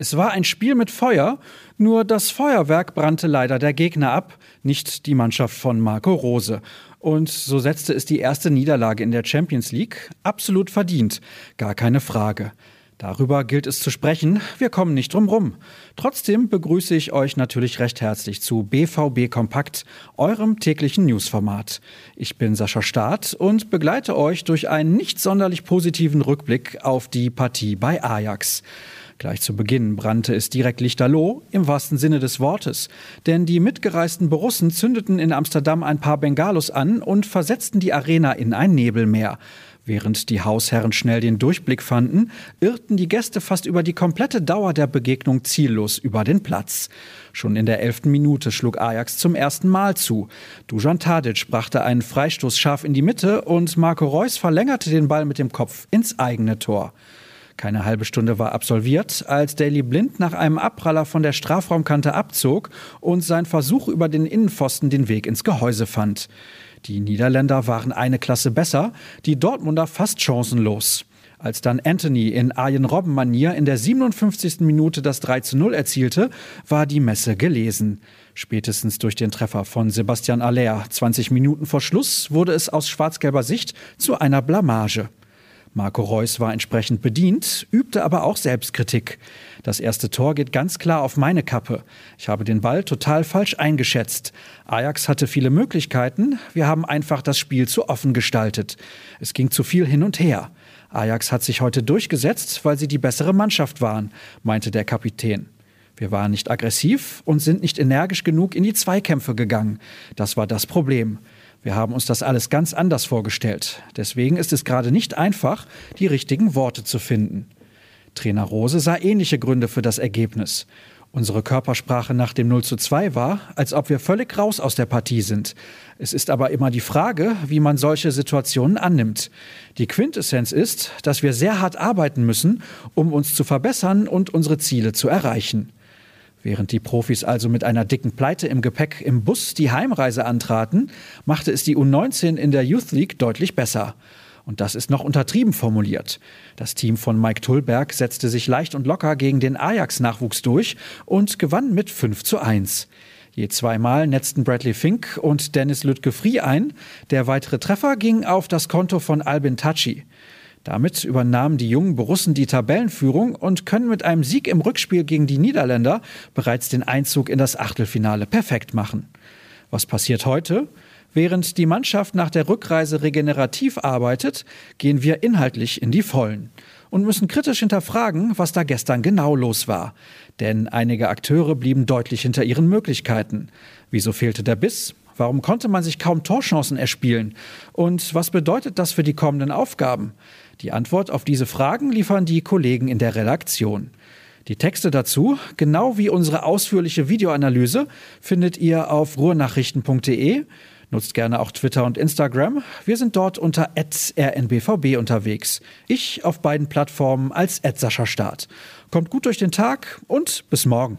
Es war ein Spiel mit Feuer, nur das Feuerwerk brannte leider der Gegner ab, nicht die Mannschaft von Marco Rose. Und so setzte es die erste Niederlage in der Champions League absolut verdient, gar keine Frage. Darüber gilt es zu sprechen, wir kommen nicht drum rum. Trotzdem begrüße ich euch natürlich recht herzlich zu BVB Kompakt, eurem täglichen Newsformat. Ich bin Sascha Staat und begleite euch durch einen nicht sonderlich positiven Rückblick auf die Partie bei Ajax. Gleich zu Beginn brannte es direkt lichterloh, im wahrsten Sinne des Wortes. Denn die mitgereisten Borussen zündeten in Amsterdam ein paar Bengalos an und versetzten die Arena in ein Nebelmeer. Während die Hausherren schnell den Durchblick fanden, irrten die Gäste fast über die komplette Dauer der Begegnung ziellos über den Platz. Schon in der elften Minute schlug Ajax zum ersten Mal zu. Dujan Tadic brachte einen Freistoß scharf in die Mitte und Marco Reus verlängerte den Ball mit dem Kopf ins eigene Tor. Keine halbe Stunde war absolviert, als Daily Blind nach einem Abpraller von der Strafraumkante abzog und sein Versuch über den Innenpfosten den Weg ins Gehäuse fand. Die Niederländer waren eine Klasse besser, die Dortmunder fast chancenlos. Als dann Anthony in Arjen Robben-Manier in der 57. Minute das 3 zu 0 erzielte, war die Messe gelesen. Spätestens durch den Treffer von Sebastian Aller 20 Minuten vor Schluss wurde es aus schwarz-gelber Sicht zu einer Blamage. Marco Reus war entsprechend bedient, übte aber auch Selbstkritik. Das erste Tor geht ganz klar auf meine Kappe. Ich habe den Ball total falsch eingeschätzt. Ajax hatte viele Möglichkeiten, wir haben einfach das Spiel zu offen gestaltet. Es ging zu viel hin und her. Ajax hat sich heute durchgesetzt, weil sie die bessere Mannschaft waren, meinte der Kapitän. Wir waren nicht aggressiv und sind nicht energisch genug in die Zweikämpfe gegangen. Das war das Problem. Wir haben uns das alles ganz anders vorgestellt. Deswegen ist es gerade nicht einfach, die richtigen Worte zu finden. Trainer Rose sah ähnliche Gründe für das Ergebnis. Unsere Körpersprache nach dem 0 zu 2 war, als ob wir völlig raus aus der Partie sind. Es ist aber immer die Frage, wie man solche Situationen annimmt. Die Quintessenz ist, dass wir sehr hart arbeiten müssen, um uns zu verbessern und unsere Ziele zu erreichen. Während die Profis also mit einer dicken Pleite im Gepäck im Bus die Heimreise antraten, machte es die U19 in der Youth League deutlich besser. Und das ist noch untertrieben formuliert. Das Team von Mike Tullberg setzte sich leicht und locker gegen den Ajax-Nachwuchs durch und gewann mit 5 zu 1. Je zweimal netzten Bradley Fink und Dennis Lütke-Frie ein. Der weitere Treffer ging auf das Konto von Albin Tachi. Damit übernahmen die jungen Borussen die Tabellenführung und können mit einem Sieg im Rückspiel gegen die Niederländer bereits den Einzug in das Achtelfinale perfekt machen. Was passiert heute? Während die Mannschaft nach der Rückreise regenerativ arbeitet, gehen wir inhaltlich in die Vollen und müssen kritisch hinterfragen, was da gestern genau los war. Denn einige Akteure blieben deutlich hinter ihren Möglichkeiten. Wieso fehlte der Biss? Warum konnte man sich kaum Torchancen erspielen? Und was bedeutet das für die kommenden Aufgaben? Die Antwort auf diese Fragen liefern die Kollegen in der Redaktion. Die Texte dazu, genau wie unsere ausführliche Videoanalyse, findet ihr auf ruhrnachrichten.de. Nutzt gerne auch Twitter und Instagram. Wir sind dort unter rnbvb unterwegs. Ich auf beiden Plattformen als Start. Kommt gut durch den Tag und bis morgen.